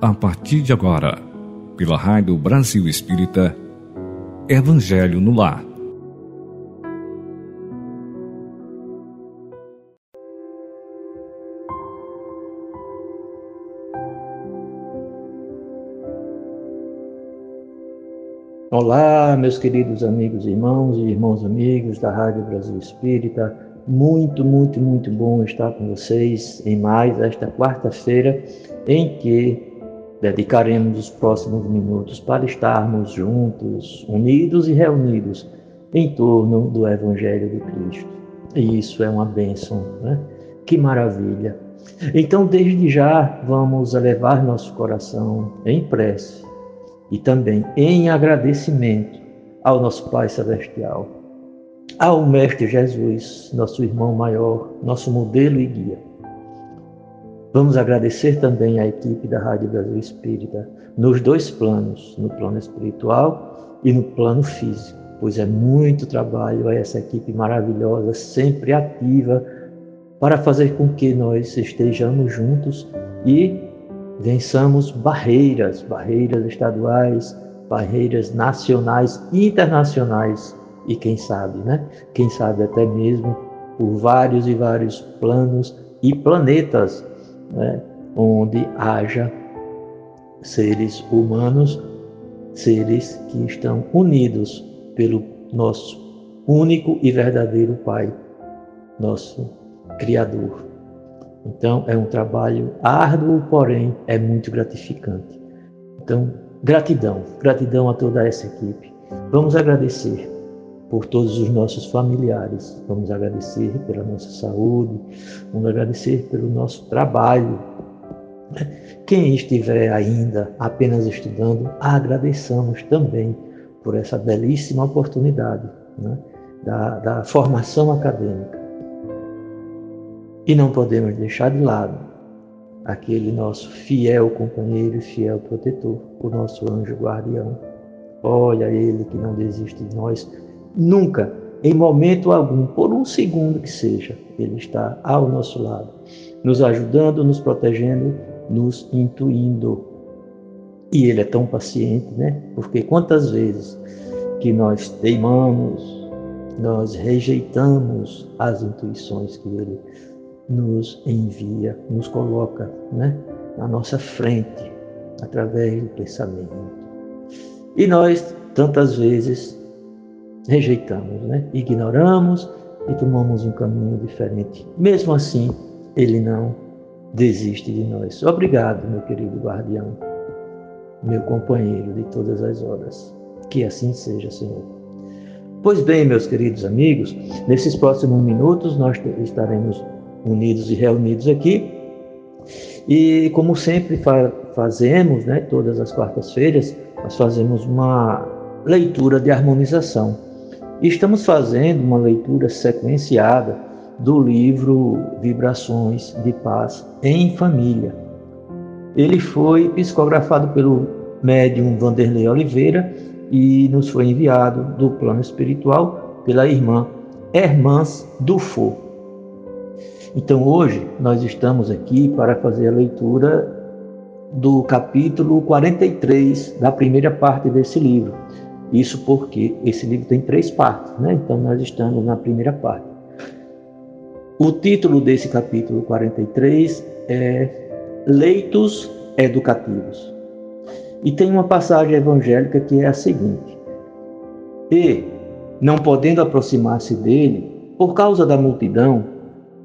a partir de agora, pela Rádio Brasil Espírita, Evangelho no Lar. Olá, meus queridos amigos e irmãos e irmãos amigos da Rádio Brasil Espírita. Muito, muito, muito bom estar com vocês em mais esta quarta-feira em que Dedicaremos os próximos minutos para estarmos juntos, unidos e reunidos em torno do Evangelho de Cristo. E isso é uma bênção, né? Que maravilha! Então, desde já, vamos elevar nosso coração em prece e também em agradecimento ao nosso Pai Celestial, ao Mestre Jesus, nosso irmão maior, nosso modelo e guia Vamos agradecer também à equipe da Rádio Brasil Espírita, nos dois planos, no plano espiritual e no plano físico, pois é muito trabalho essa equipe maravilhosa, sempre ativa, para fazer com que nós estejamos juntos e vençamos barreiras, barreiras estaduais, barreiras nacionais internacionais, e quem sabe, né? Quem sabe até mesmo por vários e vários planos e planetas né, onde haja seres humanos, seres que estão unidos pelo nosso único e verdadeiro Pai, nosso Criador. Então, é um trabalho árduo, porém é muito gratificante. Então, gratidão, gratidão a toda essa equipe. Vamos agradecer por todos os nossos familiares. Vamos agradecer pela nossa saúde, vamos agradecer pelo nosso trabalho. Quem estiver ainda apenas estudando, agradeçamos também por essa belíssima oportunidade né, da, da formação acadêmica. E não podemos deixar de lado aquele nosso fiel companheiro e fiel protetor, o nosso anjo guardião. Olha ele que não desiste de nós Nunca, em momento algum, por um segundo que seja, Ele está ao nosso lado, nos ajudando, nos protegendo, nos intuindo. E Ele é tão paciente, né? Porque quantas vezes que nós teimamos, nós rejeitamos as intuições que Ele nos envia, nos coloca, né? Na nossa frente, através do pensamento. E nós, tantas vezes, rejeitamos, né? ignoramos e tomamos um caminho diferente. Mesmo assim, ele não desiste de nós. Obrigado, meu querido guardião, meu companheiro de todas as horas. Que assim seja, Senhor. Pois bem, meus queridos amigos, nesses próximos minutos nós estaremos unidos e reunidos aqui. E como sempre fa fazemos, né, todas as quartas-feiras, nós fazemos uma leitura de harmonização. Estamos fazendo uma leitura sequenciada do livro Vibrações de Paz em Família. Ele foi psicografado pelo médium Vanderlei Oliveira e nos foi enviado do plano espiritual pela irmã Hermãs Dufo. Então hoje nós estamos aqui para fazer a leitura do capítulo 43 da primeira parte desse livro, isso porque esse livro tem três partes, né? Então nós estamos na primeira parte. O título desse capítulo 43 é Leitos Educativos. E tem uma passagem evangélica que é a seguinte: E, não podendo aproximar-se dele, por causa da multidão,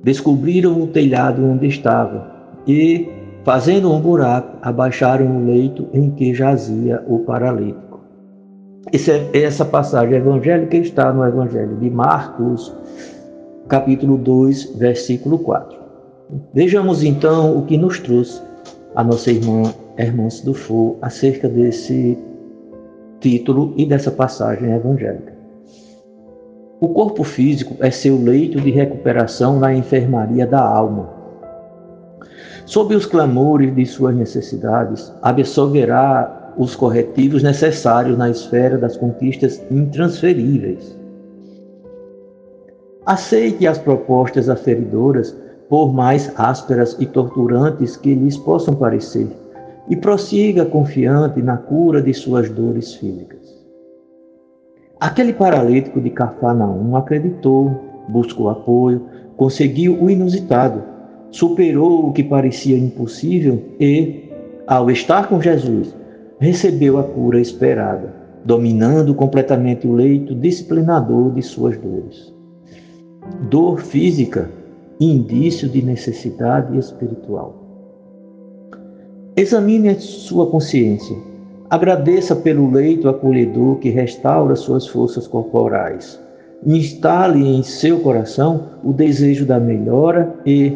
descobriram o telhado onde estava e, fazendo um buraco, abaixaram o leito em que jazia o paralítico. É, essa passagem evangélica está no Evangelho de Marcos, capítulo 2, versículo 4. Vejamos então o que nos trouxe a nossa irmã Hermance Dufour acerca desse título e dessa passagem evangélica. O corpo físico é seu leito de recuperação na enfermaria da alma. Sob os clamores de suas necessidades, absolverá os corretivos necessários na esfera das conquistas intransferíveis. Aceite as propostas aferidoras, por mais ásperas e torturantes que lhes possam parecer, e prossiga confiante na cura de suas dores físicas. Aquele paralítico de Cafarnaum acreditou, buscou apoio, conseguiu o inusitado, superou o que parecia impossível e, ao estar com Jesus, recebeu a cura esperada, dominando completamente o leito disciplinador de suas dores. Dor física, indício de necessidade espiritual. Examine a sua consciência. Agradeça pelo leito acolhedor que restaura suas forças corporais. Instale em seu coração o desejo da melhora e,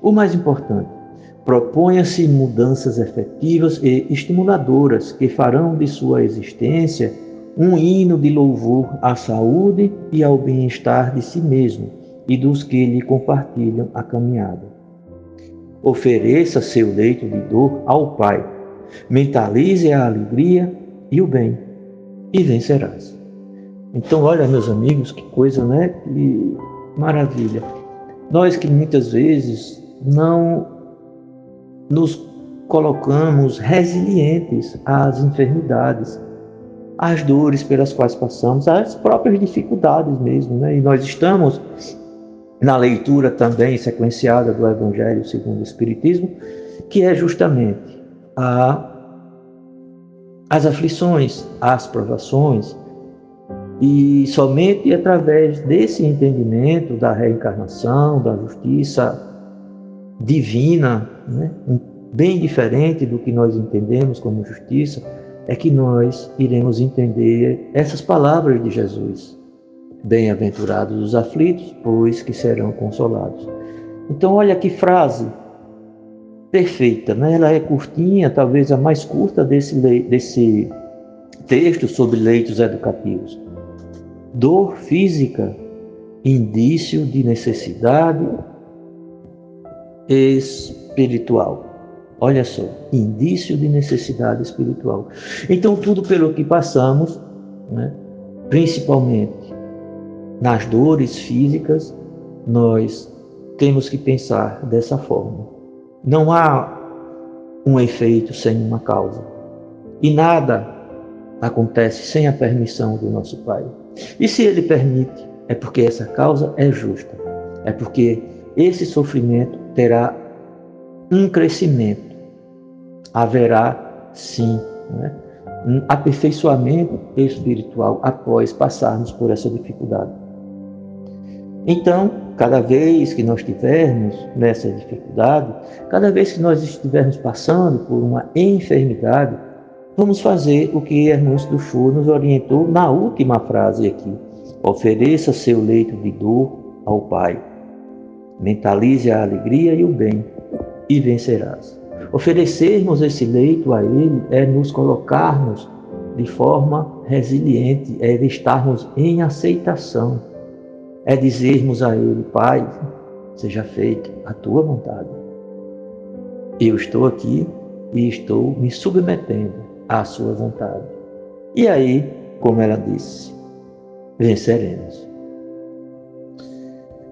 o mais importante, proponha-se mudanças efetivas e estimuladoras que farão de sua existência um hino de louvor à saúde e ao bem-estar de si mesmo e dos que lhe compartilham a caminhada. Ofereça seu leito de dor ao Pai. Mentalize a alegria e o bem, e vencerás. Então, olha, meus amigos, que coisa, né? Que maravilha. Nós que muitas vezes não nos colocamos resilientes às enfermidades, às dores pelas quais passamos, às próprias dificuldades mesmo, né? E nós estamos na leitura também sequenciada do Evangelho segundo o Espiritismo, que é justamente a, as aflições, as provações, e somente através desse entendimento da reencarnação, da justiça divina, né, bem diferente do que nós entendemos como justiça, é que nós iremos entender essas palavras de Jesus. Bem-aventurados os aflitos, pois que serão consolados. Então, olha que frase perfeita, né? Ela é curtinha, talvez a mais curta desse, desse texto sobre leitos educativos. Dor física, indício de necessidade espiritual. Olha só, indício de necessidade espiritual. Então, tudo pelo que passamos, né, principalmente nas dores físicas, nós temos que pensar dessa forma. Não há um efeito sem uma causa. E nada acontece sem a permissão do nosso Pai. E se Ele permite, é porque essa causa é justa. É porque esse sofrimento terá um crescimento. Haverá, sim, né? um aperfeiçoamento espiritual após passarmos por essa dificuldade. Então, cada vez que nós estivermos nessa dificuldade, cada vez que nós estivermos passando por uma enfermidade, vamos fazer o que do Chur nos orientou na última frase aqui. Ofereça seu leito de dor ao Pai. Mentalize a alegria e o bem, e vencerás. Oferecermos esse leito a Ele é nos colocarmos de forma resiliente, é estarmos em aceitação é dizermos a Ele, Pai, seja feita a tua vontade. Eu estou aqui e estou me submetendo à sua vontade. E aí, como ela disse, venceremos.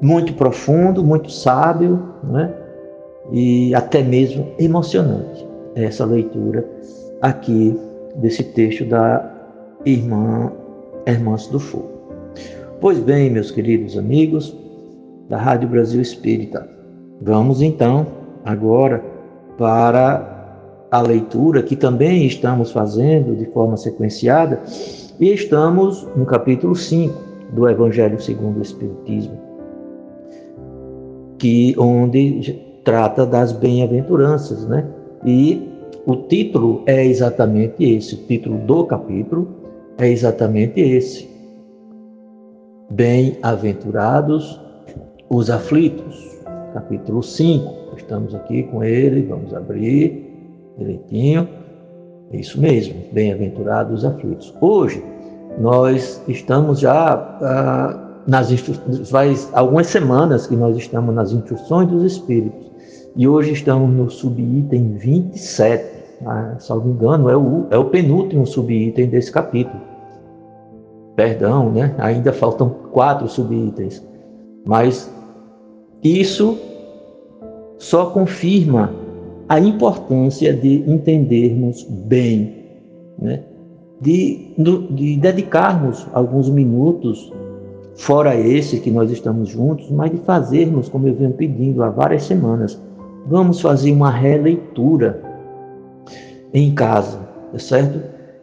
Muito profundo, muito sábio, né? e até mesmo emocionante essa leitura aqui desse texto da irmã Hermãs do Fogo. Pois bem, meus queridos amigos da Rádio Brasil Espírita, vamos então agora para a leitura que também estamos fazendo de forma sequenciada e estamos no capítulo 5 do Evangelho segundo o Espiritismo, que onde trata das bem-aventuranças, né? E o título é exatamente esse, o título do capítulo é exatamente esse, Bem-aventurados os aflitos. Capítulo 5. Estamos aqui com ele, vamos abrir direitinho. Isso mesmo, bem-aventurados os aflitos. Hoje nós estamos já ah, nas faz algumas semanas que nós estamos nas instruções dos espíritos. E hoje estamos no subitem 27. Ah, salvo engano, é o, é o penúltimo subitem desse capítulo perdão, né? ainda faltam quatro subitens, mas isso só confirma a importância de entendermos bem, né? de, de dedicarmos alguns minutos, fora esse que nós estamos juntos, mas de fazermos, como eu venho pedindo há várias semanas, vamos fazer uma releitura em casa, tá certo?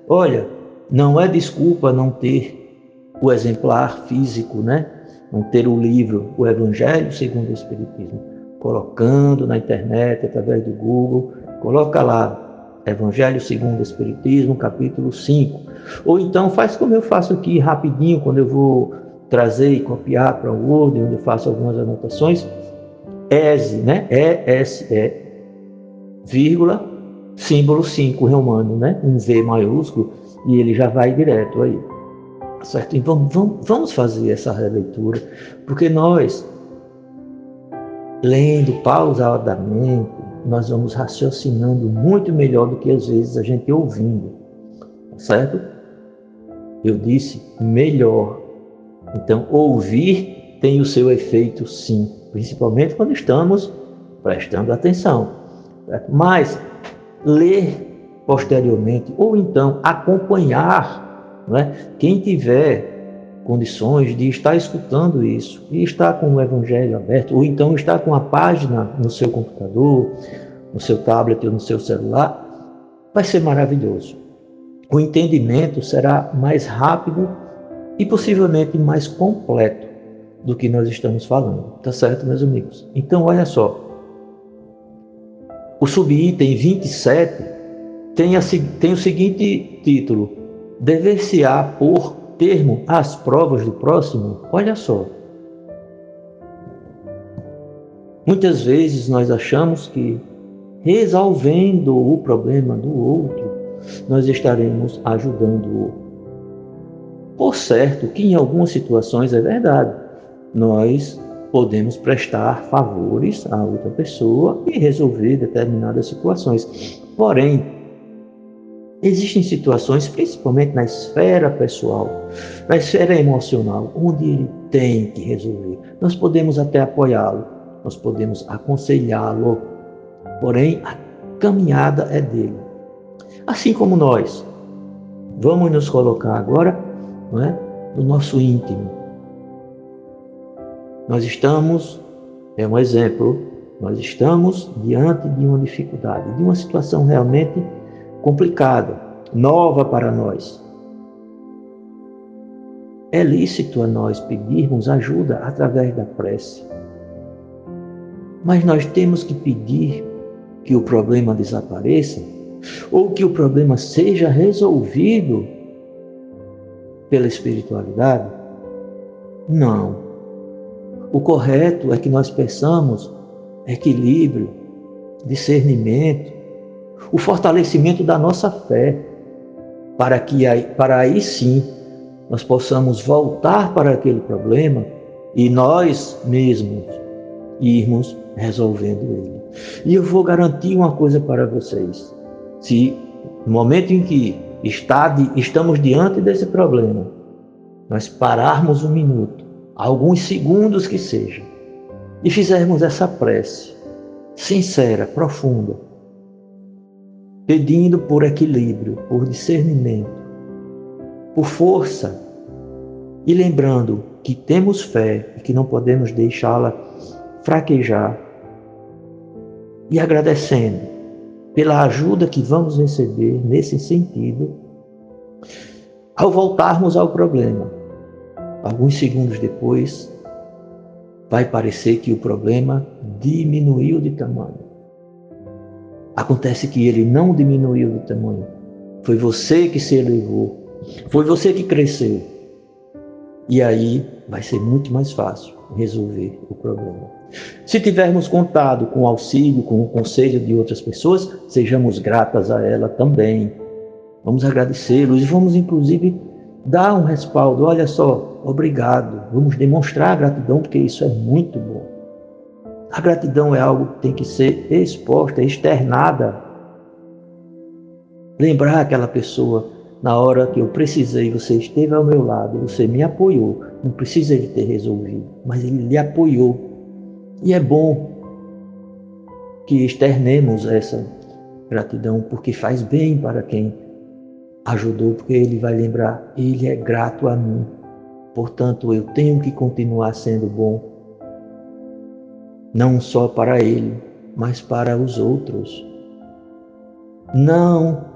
Olha, não é desculpa não ter o exemplar físico, né? Não ter o livro, o Evangelho segundo o Espiritismo, colocando na internet, através do Google, coloca lá Evangelho segundo o Espiritismo, capítulo 5. Ou então faz como eu faço aqui rapidinho, quando eu vou trazer e copiar para o Word, onde eu faço algumas anotações. ESE, né? E-S-E, vírgula, símbolo 5 romano, né? Um V maiúsculo, e ele já vai direto aí. Certo? Então vamos, vamos fazer essa releitura, porque nós, lendo pausadamente, nós vamos raciocinando muito melhor do que às vezes a gente ouvindo, certo? Eu disse melhor. Então, ouvir tem o seu efeito, sim, principalmente quando estamos prestando atenção. Mas ler posteriormente, ou então acompanhar, né? quem tiver condições de estar escutando isso e estar com o Evangelho aberto, ou então estar com a página no seu computador, no seu tablet ou no seu celular, vai ser maravilhoso. O entendimento será mais rápido e possivelmente mais completo do que nós estamos falando. Tá certo, meus amigos? Então, olha só. O subitem 27 tem, a, tem o seguinte título: Dever-se-á por termo as provas do próximo, olha só. Muitas vezes nós achamos que resolvendo o problema do outro, nós estaremos ajudando-o. Por certo que em algumas situações é verdade, nós podemos prestar favores a outra pessoa e resolver determinadas situações. Porém, Existem situações, principalmente na esfera pessoal, na esfera emocional, onde ele tem que resolver. Nós podemos até apoiá-lo, nós podemos aconselhá-lo, porém a caminhada é dele. Assim como nós, vamos nos colocar agora não é, no nosso íntimo. Nós estamos, é um exemplo, nós estamos diante de uma dificuldade, de uma situação realmente complicada, nova para nós. É lícito a nós pedirmos ajuda através da prece. Mas nós temos que pedir que o problema desapareça ou que o problema seja resolvido pela espiritualidade? Não. O correto é que nós peçamos equilíbrio, discernimento, o fortalecimento da nossa fé, para que aí, para aí sim nós possamos voltar para aquele problema e nós mesmos irmos resolvendo ele. E eu vou garantir uma coisa para vocês: se no momento em que está de, estamos diante desse problema, nós pararmos um minuto, alguns segundos que seja, e fizermos essa prece sincera, profunda, pedindo por equilíbrio, por discernimento, por força e lembrando que temos fé e que não podemos deixá-la fraquejar e agradecendo pela ajuda que vamos receber nesse sentido ao voltarmos ao problema. Alguns segundos depois, vai parecer que o problema diminuiu de tamanho. Acontece que ele não diminuiu de tamanho. Foi você que se elevou. Foi você que cresceu. E aí vai ser muito mais fácil resolver o problema. Se tivermos contado com o auxílio, com o conselho de outras pessoas, sejamos gratas a ela também. Vamos agradecê-los e vamos, inclusive, dar um respaldo. Olha só, obrigado. Vamos demonstrar gratidão, porque isso é muito bom. A gratidão é algo que tem que ser exposta, externada. Lembrar aquela pessoa na hora que eu precisei, você esteve ao meu lado, você me apoiou. Não precisa ele ter resolvido, mas ele lhe apoiou. E é bom. que externemos essa gratidão, porque faz bem para quem ajudou, porque ele vai lembrar, ele é grato a mim. Portanto, eu tenho que continuar sendo bom, não só para ele, mas para os outros. Não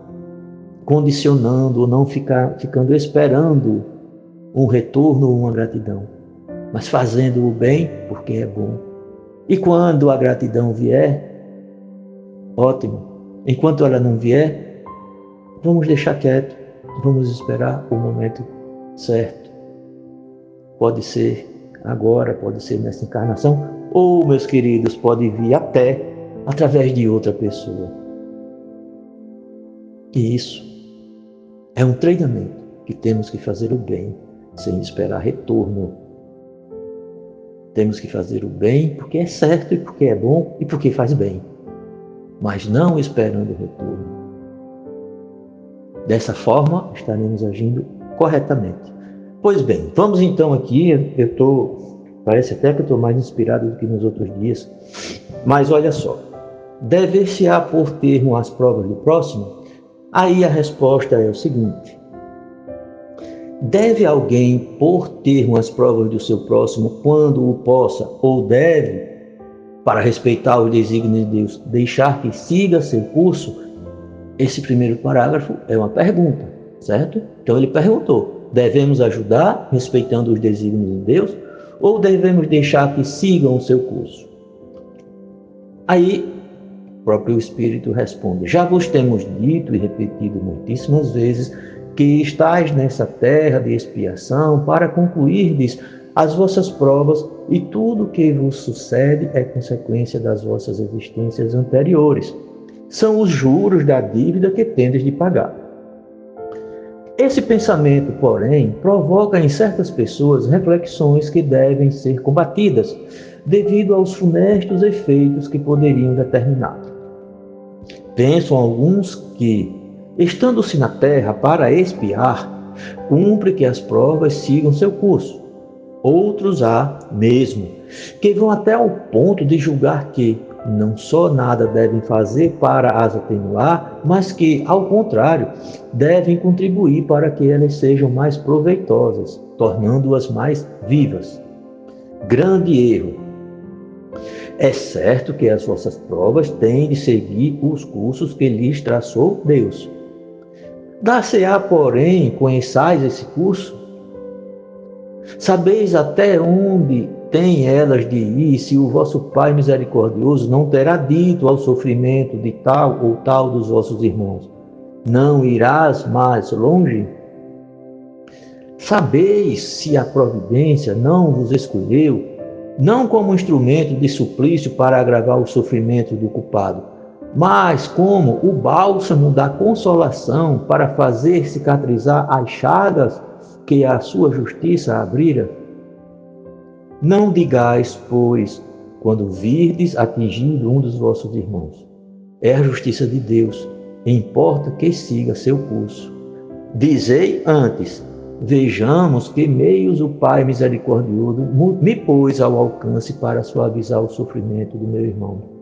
condicionando, não ficar, ficando esperando um retorno ou uma gratidão, mas fazendo o bem porque é bom. E quando a gratidão vier, ótimo. Enquanto ela não vier, vamos deixar quieto, vamos esperar o momento certo. Pode ser agora, pode ser nessa encarnação, ou, meus queridos, pode vir até através de outra pessoa. E isso é um treinamento que temos que fazer o bem sem esperar retorno. Temos que fazer o bem porque é certo e porque é bom e porque faz bem, mas não esperando retorno. Dessa forma, estaremos agindo corretamente. Pois bem, vamos então aqui. Eu estou, parece até que eu estou mais inspirado do que nos outros dias, mas olha só. Dever-se-á por termo as provas do próximo? Aí a resposta é o seguinte: Deve alguém pôr termo às provas do seu próximo quando o possa, ou deve, para respeitar o desígnio de Deus, deixar que siga seu curso? Esse primeiro parágrafo é uma pergunta, certo? Então ele perguntou: devemos ajudar, respeitando os desígnios de Deus, ou devemos deixar que sigam o seu curso? Aí próprio Espírito responde: Já vos temos dito e repetido muitíssimas vezes que estáis nessa terra de expiação para concluirdes as vossas provas e tudo que vos sucede é consequência das vossas existências anteriores. São os juros da dívida que tendes de pagar. Esse pensamento, porém, provoca em certas pessoas reflexões que devem ser combatidas, devido aos funestos efeitos que poderiam determinar. Pensam alguns que Estando-se na terra para espiar, cumpre que as provas sigam seu curso. Outros há mesmo, que vão até ao ponto de julgar que não só nada devem fazer para as atenuar, mas que, ao contrário, devem contribuir para que elas sejam mais proveitosas, tornando-as mais vivas. Grande erro. É certo que as vossas provas têm de seguir os cursos que lhes traçou Deus. Dar-se-á, porém, conheçais esse curso? Sabeis até onde têm elas de ir, se o vosso Pai misericordioso não terá dito ao sofrimento de tal ou tal dos vossos irmãos: Não irás mais longe? Sabeis se a providência não vos escolheu, não como instrumento de suplício para agravar o sofrimento do culpado, mas como o bálsamo da consolação para fazer cicatrizar as chagas que a sua justiça abrira? Não digais, pois, quando virdes atingindo um dos vossos irmãos, é a justiça de Deus, importa que siga seu curso. Dizei antes, vejamos que meios o Pai misericordioso me pôs ao alcance para suavizar o sofrimento do meu irmão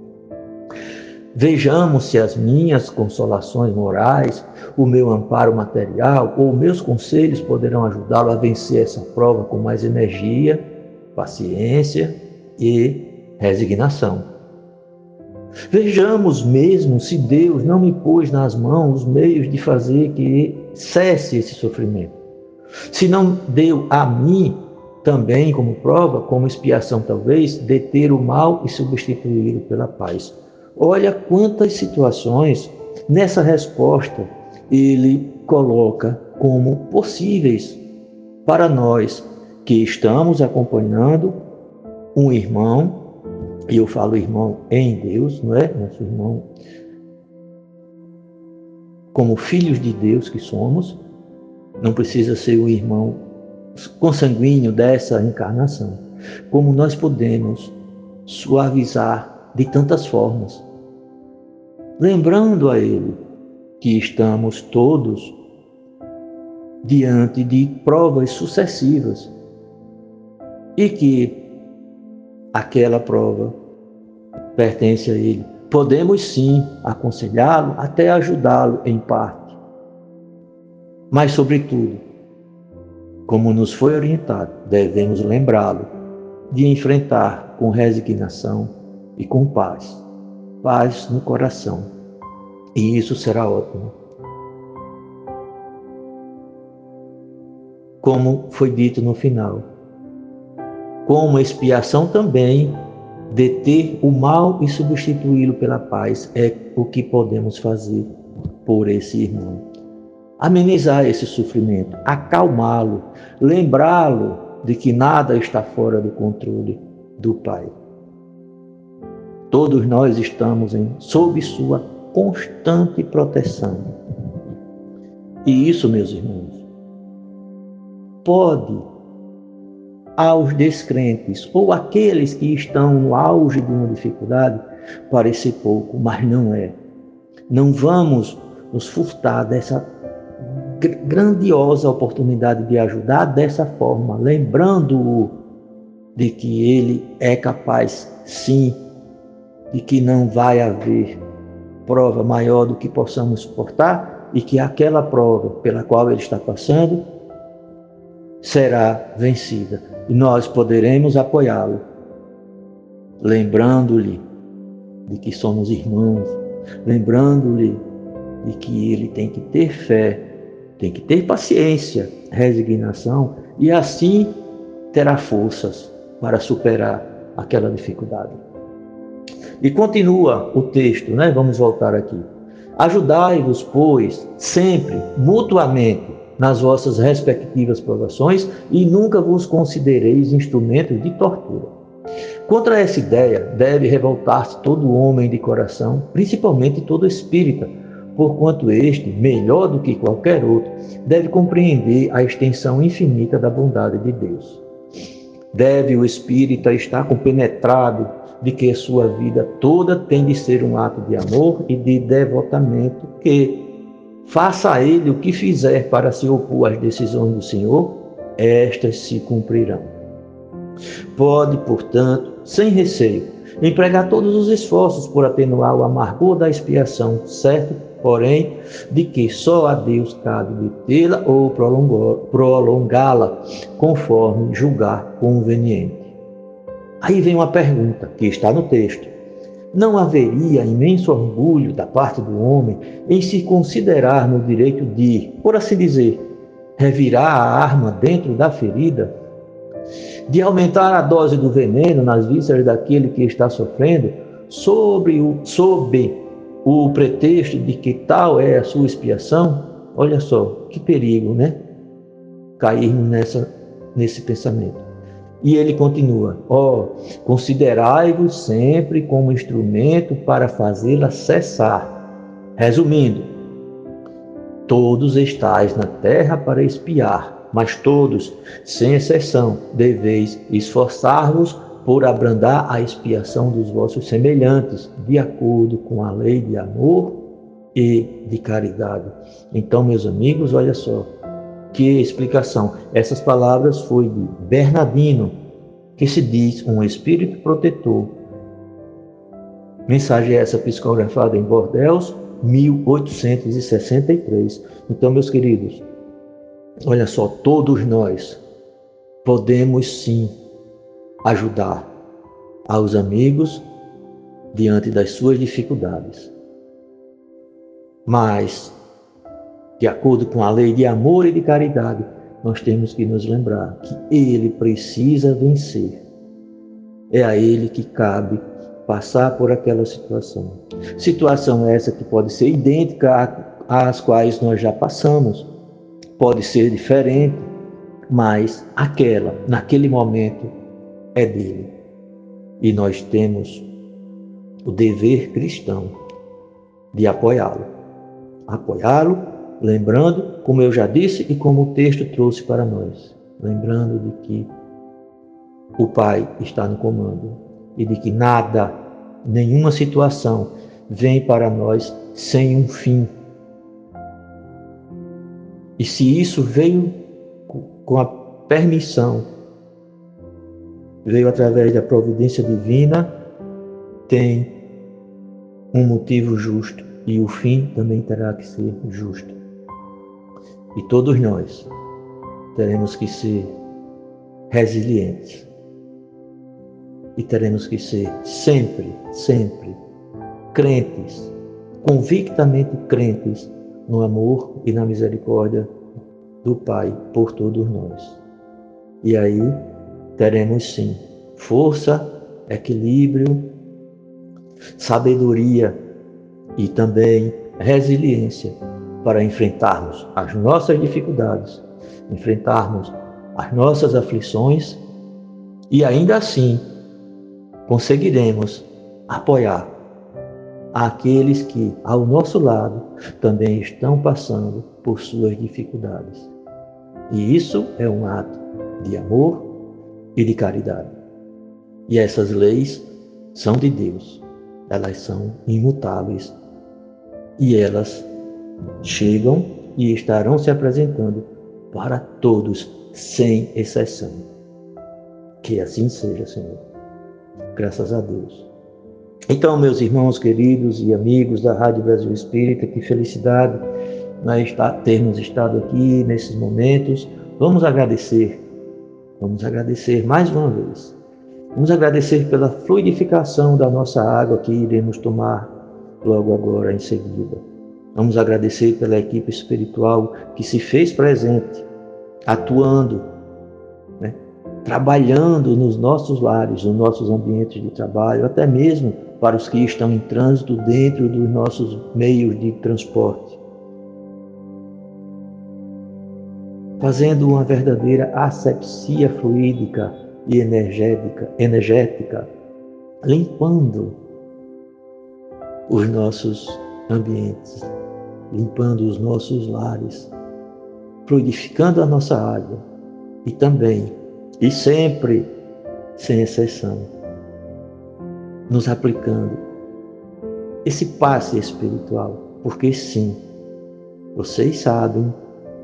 Vejamos se as minhas consolações morais, o meu amparo material ou meus conselhos poderão ajudá-lo a vencer essa prova com mais energia, paciência e resignação. Vejamos mesmo se Deus não me pôs nas mãos os meios de fazer que cesse esse sofrimento. Se não deu a mim também como prova, como expiação talvez, deter o mal e substituí-lo pela paz. Olha quantas situações nessa resposta ele coloca como possíveis para nós que estamos acompanhando um irmão, e eu falo irmão em Deus, não é? Nosso irmão, como filhos de Deus que somos, não precisa ser o irmão consanguíneo dessa encarnação. Como nós podemos suavizar de tantas formas lembrando a Ele que estamos todos diante de provas sucessivas e que aquela prova pertence a Ele, Podemos sim aconselhá-lo, até ajudá-lo em parte. Mas, sobretudo, como nos foi orientado, devemos lembrá-lo de enfrentar com resignação e com paz. Paz no coração. E isso será ótimo. Como foi dito no final. Como expiação também, deter o mal e substituí-lo pela paz é o que podemos fazer por esse irmão. Amenizar esse sofrimento, acalmá-lo, lembrá-lo de que nada está fora do controle do Pai. Todos nós estamos em, sob sua constante proteção. E isso, meus irmãos, pode aos descrentes ou aqueles que estão no auge de uma dificuldade parecer pouco, mas não é. Não vamos nos furtar dessa grandiosa oportunidade de ajudar dessa forma, lembrando-o de que ele é capaz, sim, de que não vai haver prova maior do que possamos suportar e que aquela prova pela qual ele está passando será vencida. E nós poderemos apoiá-lo, lembrando-lhe de que somos irmãos, lembrando-lhe de que ele tem que ter fé, tem que ter paciência, resignação e assim terá forças para superar aquela dificuldade. E continua o texto, né? Vamos voltar aqui. Ajudai-vos, pois, sempre, mutuamente, nas vossas respectivas provações e nunca vos considereis instrumentos de tortura. Contra essa ideia deve revoltar-se todo homem de coração, principalmente todo espírita, porquanto este, melhor do que qualquer outro, deve compreender a extensão infinita da bondade de Deus. Deve o espírita estar compenetrado de que sua vida toda tem de ser um ato de amor e de devotamento que, faça a ele o que fizer para se opor às decisões do Senhor, estas se cumprirão. Pode, portanto, sem receio, empregar todos os esforços por atenuar o amargor da expiação, certo, porém, de que só a Deus cabe detê-la ou prolongá-la, conforme julgar conveniente. Aí vem uma pergunta que está no texto. Não haveria imenso orgulho da parte do homem em se considerar no direito de, por assim dizer, revirar a arma dentro da ferida, de aumentar a dose do veneno nas vísceras daquele que está sofrendo, sobre o, sob o pretexto de que tal é a sua expiação? Olha só, que perigo, né? Cairmos nessa, nesse pensamento. E ele continua: Ó, oh, considerai-vos sempre como instrumento para fazê-la cessar. Resumindo, todos estáis na terra para espiar, mas todos, sem exceção, deveis esforçar-vos por abrandar a expiação dos vossos semelhantes, de acordo com a lei de amor e de caridade. Então, meus amigos, olha só, que explicação? Essas palavras foi de Bernardino, que se diz um espírito protetor. Mensagem essa psicografada em Bordeaux, 1863. Então, meus queridos, olha só, todos nós podemos sim ajudar aos amigos diante das suas dificuldades. Mas de acordo com a lei de amor e de caridade, nós temos que nos lembrar que ele precisa vencer. É a ele que cabe passar por aquela situação. Situação essa que pode ser idêntica às quais nós já passamos, pode ser diferente, mas aquela, naquele momento, é dele. E nós temos o dever cristão de apoiá-lo. Apoiá-lo Lembrando, como eu já disse e como o texto trouxe para nós, lembrando de que o Pai está no comando e de que nada, nenhuma situação vem para nós sem um fim. E se isso veio com a permissão, veio através da providência divina, tem um motivo justo e o fim também terá que ser justo. E todos nós teremos que ser resilientes. E teremos que ser sempre, sempre crentes, convictamente crentes no amor e na misericórdia do Pai por todos nós. E aí teremos sim força, equilíbrio, sabedoria e também resiliência para enfrentarmos as nossas dificuldades, enfrentarmos as nossas aflições e ainda assim conseguiremos apoiar aqueles que ao nosso lado também estão passando por suas dificuldades. E isso é um ato de amor e de caridade. E essas leis são de Deus elas são imutáveis e elas chegam e estarão se apresentando para todos, sem exceção. Que assim seja, Senhor. Graças a Deus. Então, meus irmãos queridos e amigos da Rádio Brasil Espírita, que felicidade nós termos estado aqui nesses momentos. Vamos agradecer, vamos agradecer mais uma vez Vamos agradecer pela fluidificação da nossa água que iremos tomar logo agora em seguida. Vamos agradecer pela equipe espiritual que se fez presente, atuando, né? trabalhando nos nossos lares, nos nossos ambientes de trabalho, até mesmo para os que estão em trânsito dentro dos nossos meios de transporte. Fazendo uma verdadeira asepsia fluídica e energética, energética, limpando os nossos ambientes, limpando os nossos lares, fluidificando a nossa água e também, e sempre, sem exceção, nos aplicando esse passe espiritual, porque sim, vocês sabem,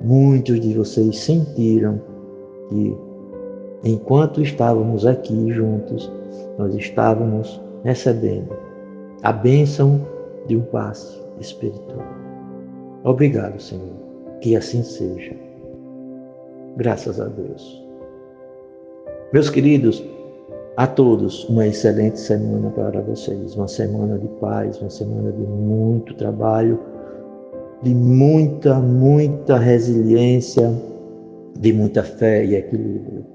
muitos de vocês sentiram que enquanto estávamos aqui juntos, nós estávamos recebendo a bênção de um passe espiritual. Obrigado, Senhor. Que assim seja. Graças a Deus. Meus queridos, a todos uma excelente semana para vocês. Uma semana de paz, uma semana de muito trabalho, de muita, muita resiliência, de muita fé e equilíbrio.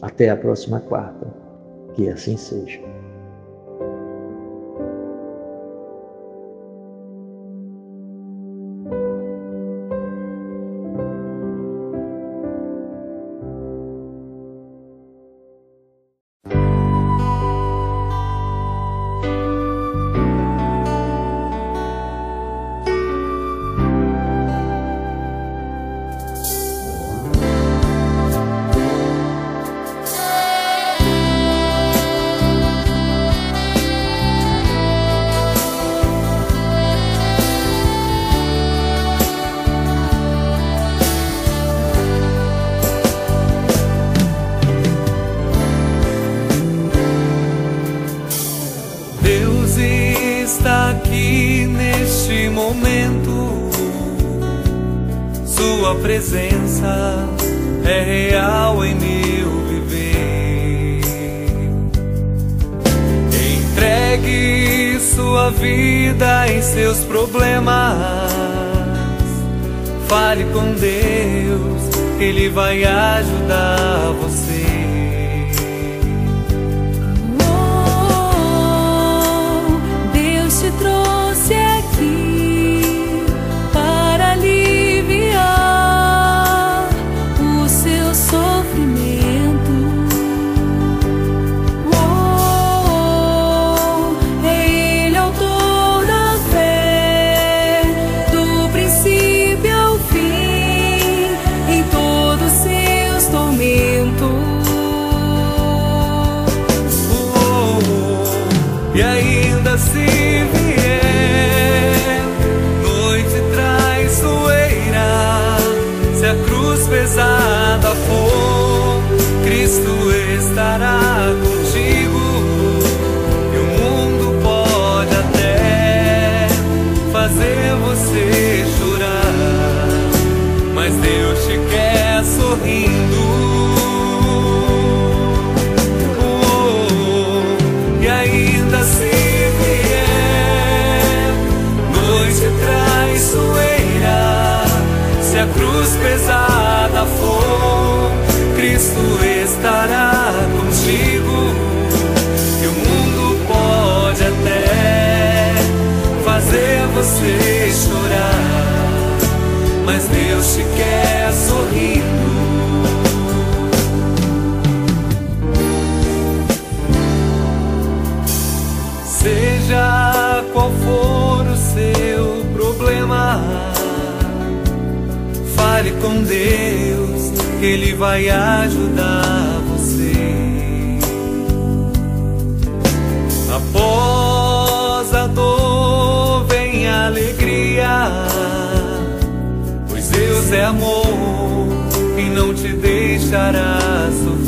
Até a próxima quarta. Que assim seja. Sua presença é real em meu viver. Entregue sua vida em seus problemas. Fale com Deus, Ele vai ajudar você. você chorar, mas Deus te quer sorrindo. Seja qual for o seu problema, fale com Deus, que Ele vai ajudar você. Após É amor e não te deixará sofrer.